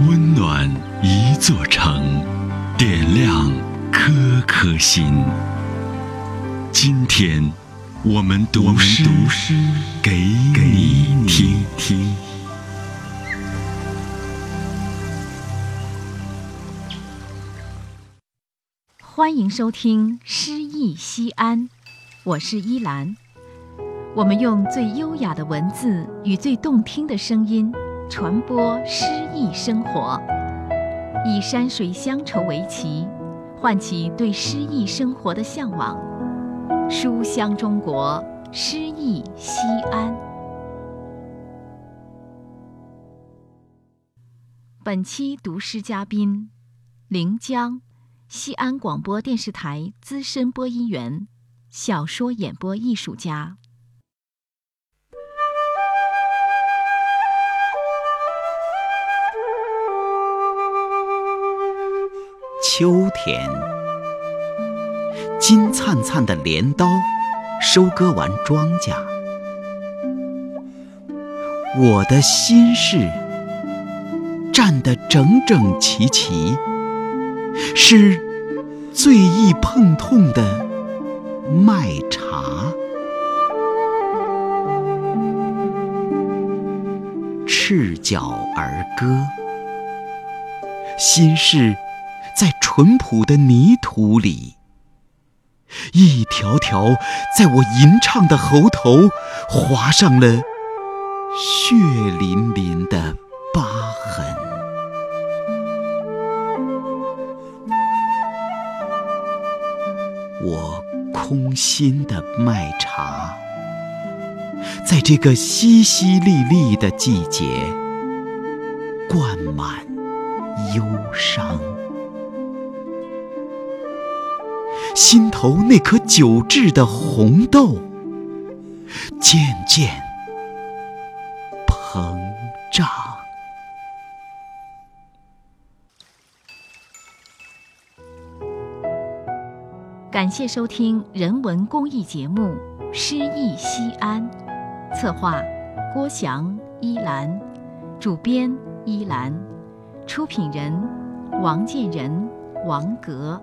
温暖一座城，点亮颗颗心。今天，我们读诗给你听听。欢迎收听《诗意西安》，我是依兰。我们用最优雅的文字与最动听的声音，传播诗意生活，以山水乡愁为旗，唤起对诗意生活的向往。书香中国，诗意西安。本期读诗嘉宾：临江，西安广播电视台资深播音员，小说演播艺术家。秋天，金灿灿的镰刀收割完庄稼，我的心事站得整整齐齐，是最易碰痛的麦茬。赤脚而歌，心事。在淳朴的泥土里，一条条在我吟唱的喉头划上了血淋淋的疤痕。我空心的麦茶，在这个淅淅沥沥的季节，灌满忧伤。心头那颗久滞的红豆，渐渐膨胀。感谢收听人文公益节目《诗意西安》，策划郭翔、依兰，主编依兰，出品人王建仁、王格。